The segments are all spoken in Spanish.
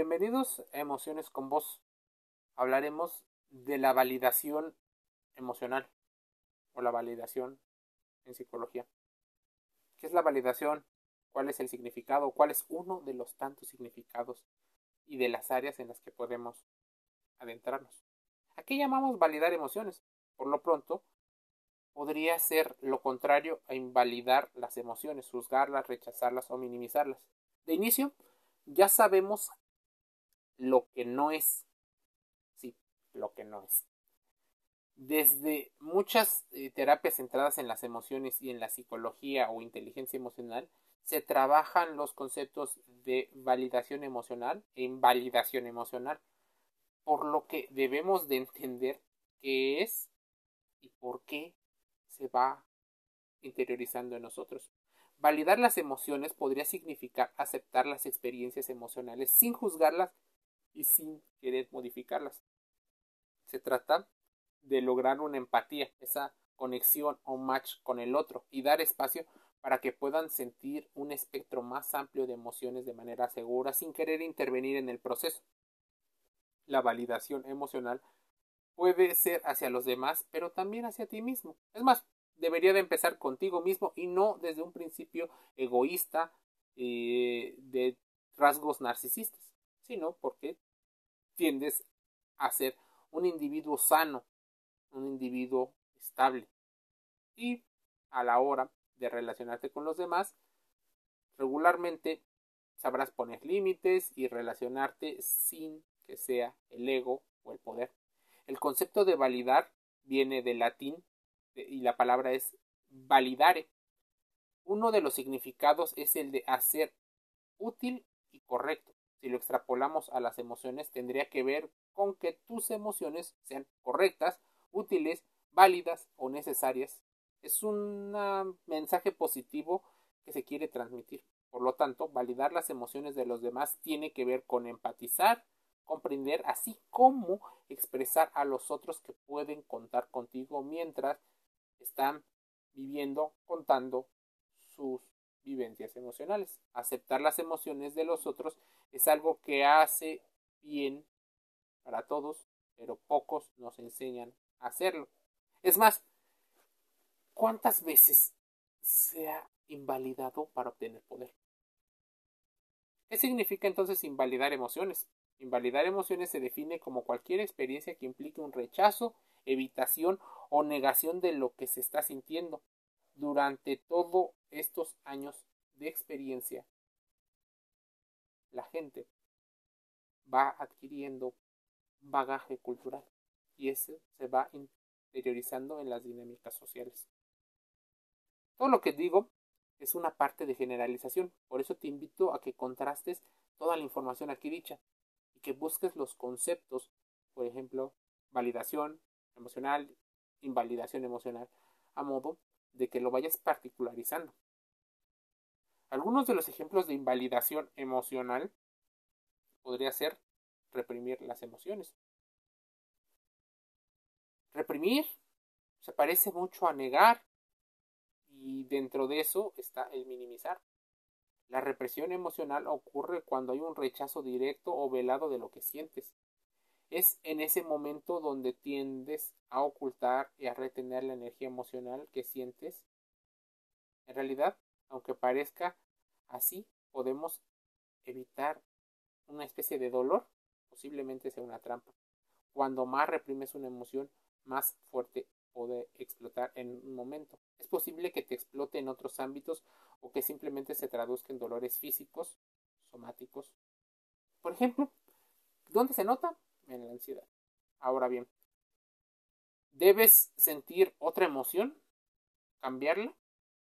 Bienvenidos a Emociones con Vos. Hablaremos de la validación emocional o la validación en psicología. ¿Qué es la validación? ¿Cuál es el significado? ¿Cuál es uno de los tantos significados y de las áreas en las que podemos adentrarnos? ¿A qué llamamos validar emociones? Por lo pronto, podría ser lo contrario a invalidar las emociones, juzgarlas, rechazarlas o minimizarlas. De inicio, ya sabemos lo que no es. Sí, lo que no es. Desde muchas eh, terapias centradas en las emociones y en la psicología o inteligencia emocional, se trabajan los conceptos de validación emocional e invalidación emocional, por lo que debemos de entender qué es y por qué se va interiorizando en nosotros. Validar las emociones podría significar aceptar las experiencias emocionales sin juzgarlas y sin querer modificarlas. Se trata de lograr una empatía, esa conexión o match con el otro y dar espacio para que puedan sentir un espectro más amplio de emociones de manera segura sin querer intervenir en el proceso. La validación emocional puede ser hacia los demás, pero también hacia ti mismo. Es más, debería de empezar contigo mismo y no desde un principio egoísta eh, de rasgos narcisistas, sino porque tiendes a ser un individuo sano, un individuo estable. Y a la hora de relacionarte con los demás, regularmente sabrás poner límites y relacionarte sin que sea el ego o el poder. El concepto de validar viene del latín y la palabra es validare. Uno de los significados es el de hacer útil y correcto. Si lo extrapolamos a las emociones, tendría que ver con que tus emociones sean correctas, útiles, válidas o necesarias. Es un mensaje positivo que se quiere transmitir. Por lo tanto, validar las emociones de los demás tiene que ver con empatizar, comprender, así como expresar a los otros que pueden contar contigo mientras están viviendo, contando sus vivencias emocionales. Aceptar las emociones de los otros es algo que hace bien para todos, pero pocos nos enseñan a hacerlo. Es más, ¿cuántas veces se ha invalidado para obtener poder? ¿Qué significa entonces invalidar emociones? Invalidar emociones se define como cualquier experiencia que implique un rechazo, evitación o negación de lo que se está sintiendo. Durante todos estos años de experiencia, la gente va adquiriendo bagaje cultural y ese se va interiorizando en las dinámicas sociales. Todo lo que digo es una parte de generalización, por eso te invito a que contrastes toda la información aquí dicha y que busques los conceptos, por ejemplo, validación emocional, invalidación emocional, a modo de que lo vayas particularizando. Algunos de los ejemplos de invalidación emocional podría ser reprimir las emociones. Reprimir se parece mucho a negar y dentro de eso está el minimizar. La represión emocional ocurre cuando hay un rechazo directo o velado de lo que sientes. Es en ese momento donde tiendes a ocultar y a retener la energía emocional que sientes. En realidad, aunque parezca así, podemos evitar una especie de dolor, posiblemente sea una trampa. Cuando más reprimes una emoción, más fuerte puede explotar en un momento. Es posible que te explote en otros ámbitos o que simplemente se traduzca en dolores físicos, somáticos. Por ejemplo, ¿dónde se nota? En la ansiedad. Ahora bien, ¿debes sentir otra emoción? ¿Cambiarla?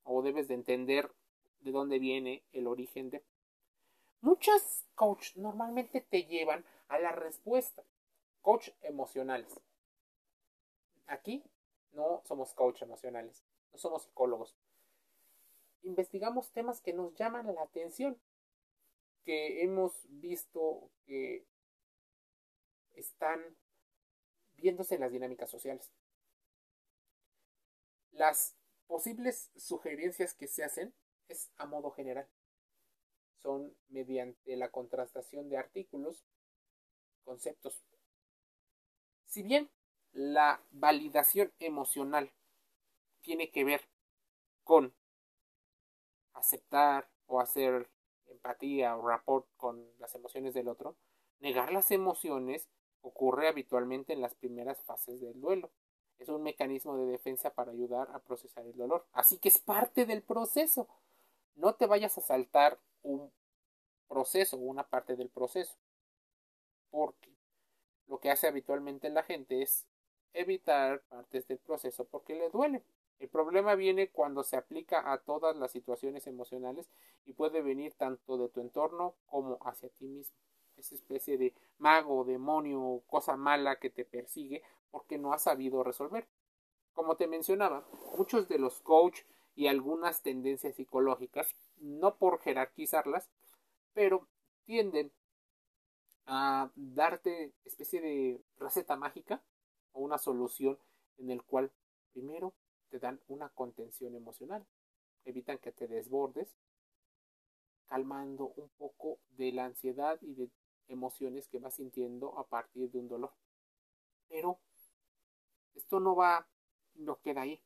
¿O debes de entender de dónde viene el origen de? Muchas coach normalmente te llevan a la respuesta. Coach emocionales. Aquí no somos coach emocionales, no somos psicólogos. Investigamos temas que nos llaman la atención, que hemos visto que están viéndose en las dinámicas sociales. Las posibles sugerencias que se hacen es a modo general. son mediante la contrastación de artículos, conceptos. Si bien la validación emocional tiene que ver con aceptar o hacer empatía o rapport con las emociones del otro, negar las emociones ocurre habitualmente en las primeras fases del duelo. Es un mecanismo de defensa para ayudar a procesar el dolor. Así que es parte del proceso. No te vayas a saltar un proceso una parte del proceso. Porque lo que hace habitualmente la gente es evitar partes del proceso porque le duele. El problema viene cuando se aplica a todas las situaciones emocionales y puede venir tanto de tu entorno como hacia ti mismo. Esa especie de mago, demonio, cosa mala que te persigue porque no has sabido resolver. Como te mencionaba, muchos de los coach y algunas tendencias psicológicas, no por jerarquizarlas, pero tienden a darte especie de receta mágica o una solución en el cual primero te dan una contención emocional, evitan que te desbordes, calmando un poco de la ansiedad y de emociones que vas sintiendo a partir de un dolor. Pero esto no va, no queda ahí.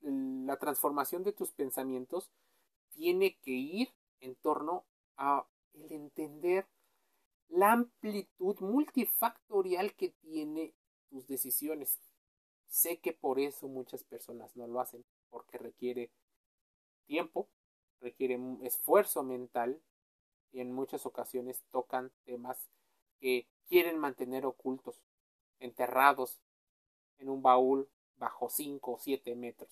la transformación de tus pensamientos tiene que ir en torno a el entender la amplitud multifactorial que tiene tus decisiones. Sé que por eso muchas personas no lo hacen, porque requiere tiempo, requiere esfuerzo mental y en muchas ocasiones tocan temas que quieren mantener ocultos, enterrados en un baúl bajo 5 o 7 metros.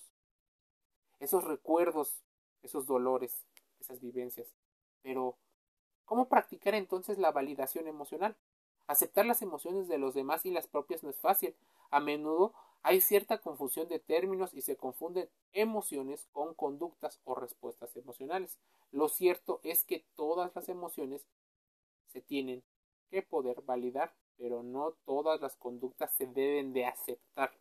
Esos recuerdos, esos dolores, esas vivencias. Pero, ¿cómo practicar entonces la validación emocional? Aceptar las emociones de los demás y las propias no es fácil. A menudo hay cierta confusión de términos y se confunden emociones con conductas o respuestas emocionales. Lo cierto es que todas las emociones se tienen que poder validar, pero no todas las conductas se deben de aceptar.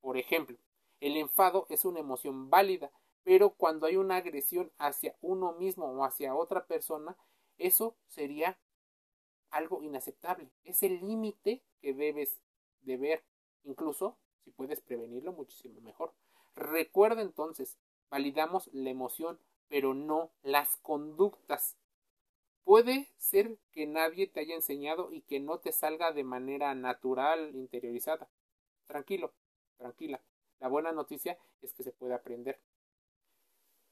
Por ejemplo, el enfado es una emoción válida, pero cuando hay una agresión hacia uno mismo o hacia otra persona, eso sería algo inaceptable. Es el límite que debes de ver. Incluso si puedes prevenirlo, muchísimo mejor. Recuerda entonces, validamos la emoción, pero no las conductas. Puede ser que nadie te haya enseñado y que no te salga de manera natural, interiorizada. Tranquilo, tranquila. La buena noticia es que se puede aprender.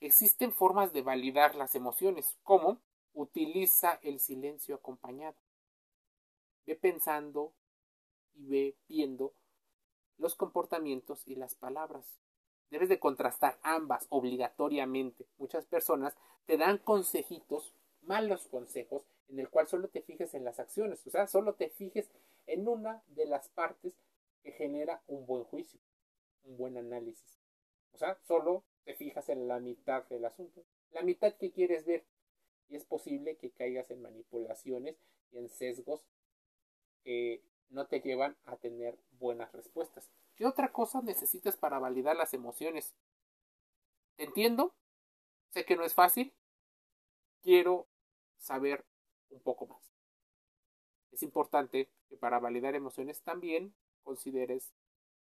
Existen formas de validar las emociones, como utiliza el silencio acompañado. Ve pensando y ve viendo los comportamientos y las palabras. Debes de contrastar ambas obligatoriamente. Muchas personas te dan consejitos, malos consejos, en el cual solo te fijes en las acciones, o sea, solo te fijes en una de las partes que genera un buen juicio, un buen análisis. O sea, solo te fijas en la mitad del asunto, la mitad que quieres ver. Y es posible que caigas en manipulaciones y en sesgos no te llevan a tener buenas respuestas. ¿Qué otra cosa necesitas para validar las emociones? entiendo, sé que no es fácil, quiero saber un poco más. Es importante que para validar emociones también consideres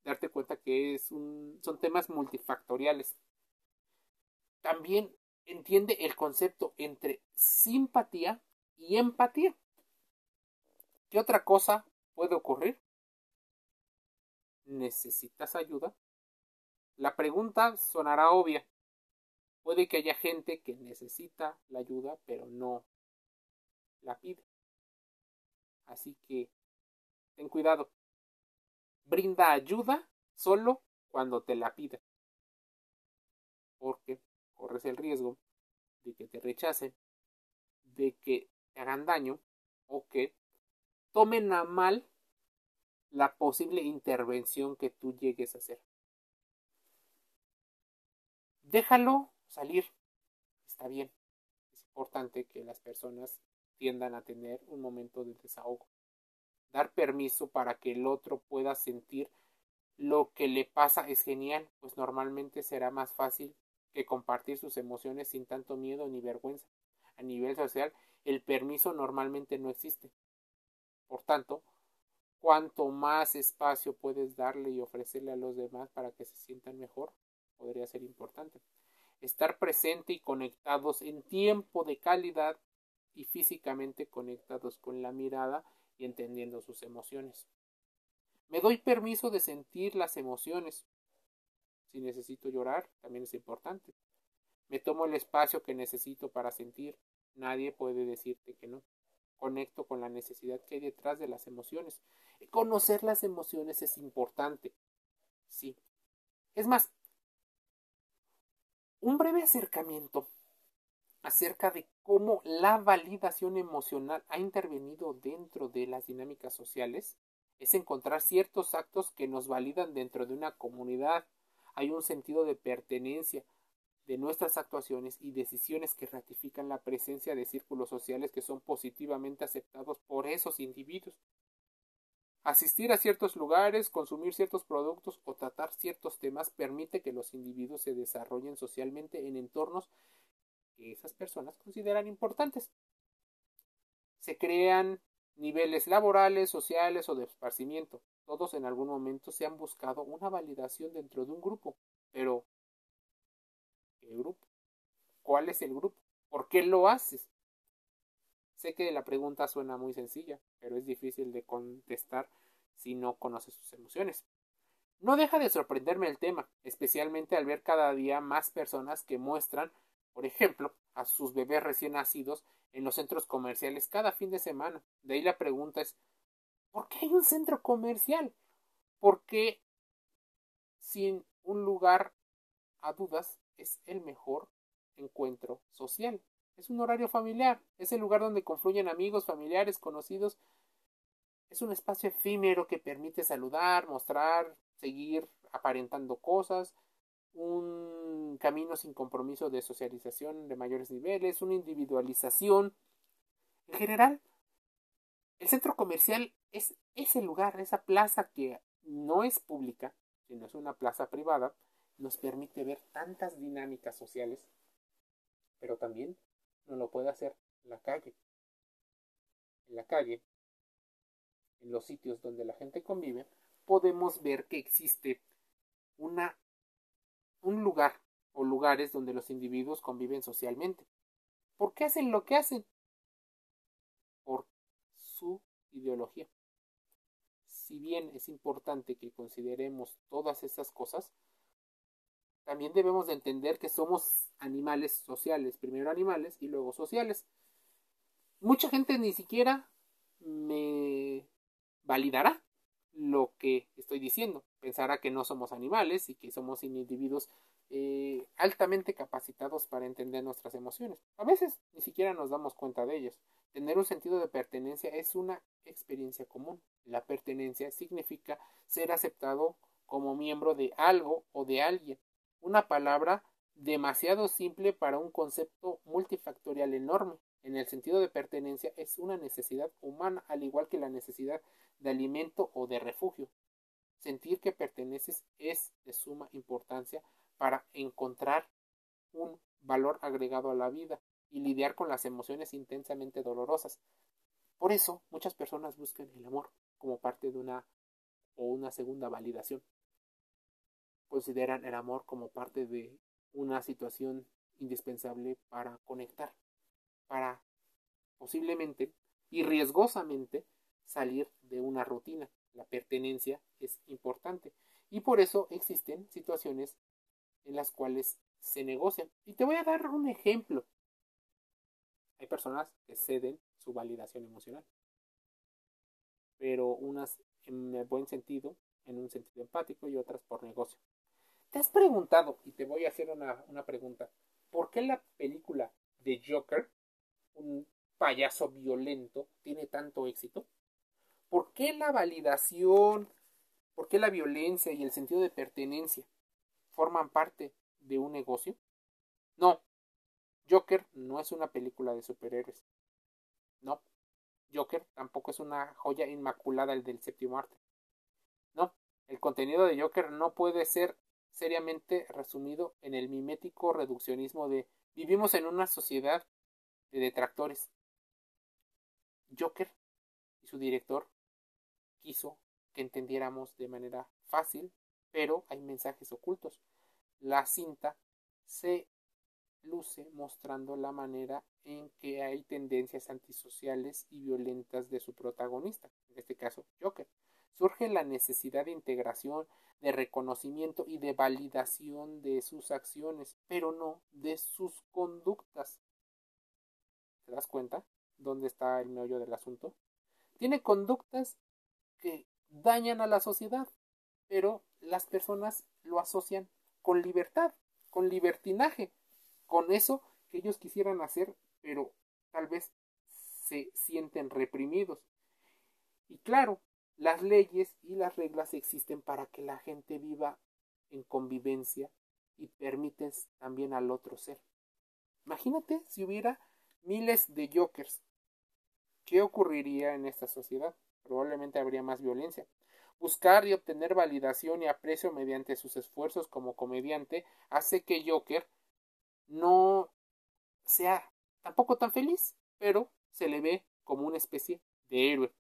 darte cuenta que es un, son temas multifactoriales. También entiende el concepto entre simpatía y empatía. ¿Qué otra cosa puede ocurrir? ¿Necesitas ayuda? La pregunta sonará obvia. Puede que haya gente que necesita la ayuda, pero no la pide. Así que ten cuidado brinda ayuda solo cuando te la pida. Porque corres el riesgo de que te rechacen, de que te hagan daño o que tomen a mal la posible intervención que tú llegues a hacer. Déjalo salir. Está bien. Es importante que las personas tiendan a tener un momento de desahogo dar permiso para que el otro pueda sentir lo que le pasa es genial, pues normalmente será más fácil que compartir sus emociones sin tanto miedo ni vergüenza. A nivel social, el permiso normalmente no existe. Por tanto, cuanto más espacio puedes darle y ofrecerle a los demás para que se sientan mejor, podría ser importante. Estar presente y conectados en tiempo de calidad y físicamente conectados con la mirada y entendiendo sus emociones. Me doy permiso de sentir las emociones. Si necesito llorar, también es importante. Me tomo el espacio que necesito para sentir. Nadie puede decirte que no. Conecto con la necesidad que hay detrás de las emociones. Conocer las emociones es importante. Sí. Es más, un breve acercamiento acerca de cómo la validación emocional ha intervenido dentro de las dinámicas sociales es encontrar ciertos actos que nos validan dentro de una comunidad. Hay un sentido de pertenencia de nuestras actuaciones y decisiones que ratifican la presencia de círculos sociales que son positivamente aceptados por esos individuos. Asistir a ciertos lugares, consumir ciertos productos o tratar ciertos temas permite que los individuos se desarrollen socialmente en entornos que esas personas consideran importantes. Se crean niveles laborales, sociales o de esparcimiento. Todos en algún momento se han buscado una validación dentro de un grupo. Pero, ¿qué grupo? ¿Cuál es el grupo? ¿Por qué lo haces? Sé que la pregunta suena muy sencilla, pero es difícil de contestar si no conoces sus emociones. No deja de sorprenderme el tema, especialmente al ver cada día más personas que muestran, por ejemplo, a sus bebés recién nacidos en los centros comerciales cada fin de semana. De ahí la pregunta es, ¿por qué hay un centro comercial? Porque sin un lugar a dudas es el mejor encuentro social. Es un horario familiar, es el lugar donde confluyen amigos, familiares, conocidos. Es un espacio efímero que permite saludar, mostrar, seguir aparentando cosas, un camino sin compromiso de socialización de mayores niveles, una individualización. En general, el centro comercial es ese lugar, esa plaza que no es pública, sino es una plaza privada, nos permite ver tantas dinámicas sociales, pero también no lo puede hacer la calle. En la calle, en los sitios donde la gente convive, podemos ver que existe una un lugar o lugares donde los individuos conviven socialmente. ¿Por qué hacen lo que hacen? Por su ideología. Si bien es importante que consideremos todas esas cosas, también debemos de entender que somos animales sociales, primero animales y luego sociales. Mucha gente ni siquiera me validará lo que estoy diciendo. Pensará que no somos animales y que somos individuos eh, altamente capacitados para entender nuestras emociones. A veces ni siquiera nos damos cuenta de ellas. Tener un sentido de pertenencia es una experiencia común. La pertenencia significa ser aceptado como miembro de algo o de alguien. Una palabra demasiado simple para un concepto multifactorial enorme. En el sentido de pertenencia es una necesidad humana, al igual que la necesidad de alimento o de refugio. Sentir que perteneces es de suma importancia para encontrar un valor agregado a la vida y lidiar con las emociones intensamente dolorosas. Por eso muchas personas buscan el amor como parte de una o una segunda validación. Consideran el amor como parte de una situación indispensable para conectar, para posiblemente y riesgosamente salir de una rutina. La pertenencia es importante y por eso existen situaciones en las cuales se negocian. Y te voy a dar un ejemplo. Hay personas que ceden su validación emocional, pero unas en el buen sentido, en un sentido empático y otras por negocio. ¿Te has preguntado, y te voy a hacer una, una pregunta, ¿por qué la película de Joker, un payaso violento, tiene tanto éxito? ¿Por qué la validación, por qué la violencia y el sentido de pertenencia forman parte de un negocio? No, Joker no es una película de superhéroes. No, Joker tampoco es una joya inmaculada el del séptimo arte. No, el contenido de Joker no puede ser seriamente resumido en el mimético reduccionismo de vivimos en una sociedad de detractores. Joker y su director quiso que entendiéramos de manera fácil, pero hay mensajes ocultos. La cinta se luce mostrando la manera en que hay tendencias antisociales y violentas de su protagonista, en este caso Joker. Surge la necesidad de integración, de reconocimiento y de validación de sus acciones, pero no de sus conductas. ¿Te das cuenta? ¿Dónde está el meollo del asunto? Tiene conductas que dañan a la sociedad, pero las personas lo asocian con libertad, con libertinaje, con eso que ellos quisieran hacer, pero tal vez se sienten reprimidos. Y claro, las leyes y las reglas existen para que la gente viva en convivencia y permiten también al otro ser. Imagínate si hubiera miles de jokers. ¿Qué ocurriría en esta sociedad? Probablemente habría más violencia. Buscar y obtener validación y aprecio mediante sus esfuerzos como comediante hace que Joker no sea tampoco tan feliz, pero se le ve como una especie de héroe.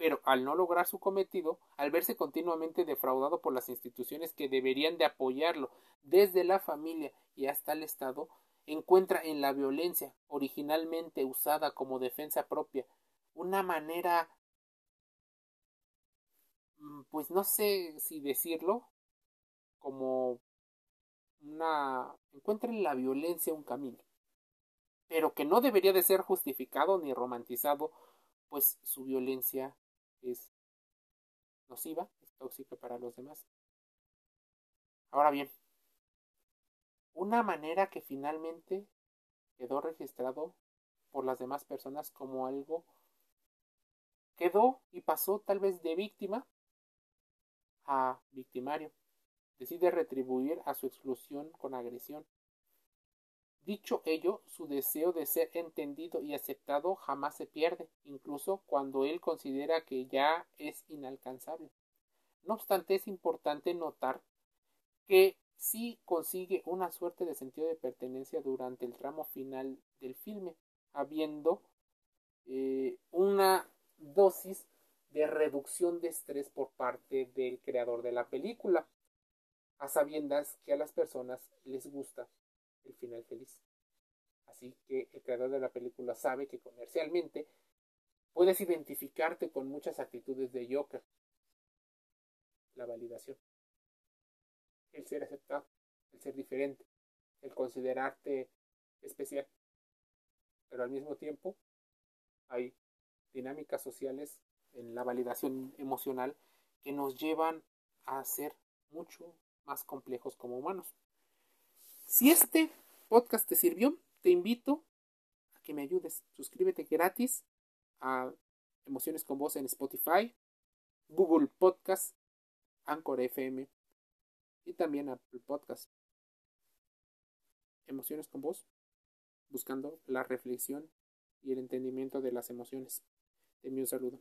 Pero al no lograr su cometido, al verse continuamente defraudado por las instituciones que deberían de apoyarlo, desde la familia y hasta el Estado, encuentra en la violencia, originalmente usada como defensa propia, una manera mm, pues no sé si decirlo, como una encuentra en la violencia un camino, pero que no debería de ser justificado ni romantizado, pues su violencia es nociva, es tóxica para los demás. Ahora bien, una manera que finalmente quedó registrado por las demás personas como algo quedó y pasó tal vez de víctima a victimario decide retribuir a su exclusión con agresión. Dicho ello, su deseo de ser entendido y aceptado jamás se pierde, incluso cuando él considera que ya es inalcanzable. No obstante, es importante notar que sí consigue una suerte de sentido de pertenencia durante el tramo final del filme, habiendo eh, una dosis de reducción de estrés por parte del creador de la película a sabiendas que a las personas les gusta el final feliz. Así que el creador de la película sabe que comercialmente puedes identificarte con muchas actitudes de Joker. La validación, el ser aceptado, el ser diferente, el considerarte especial. Pero al mismo tiempo hay dinámicas sociales en la validación emocional que nos llevan a ser mucho más complejos como humanos. Si este podcast te sirvió, te invito a que me ayudes. Suscríbete gratis a Emociones con Voz en Spotify, Google Podcast, Anchor FM y también Apple Podcast. Emociones con Voz, buscando la reflexión y el entendimiento de las emociones. Te envío un saludo.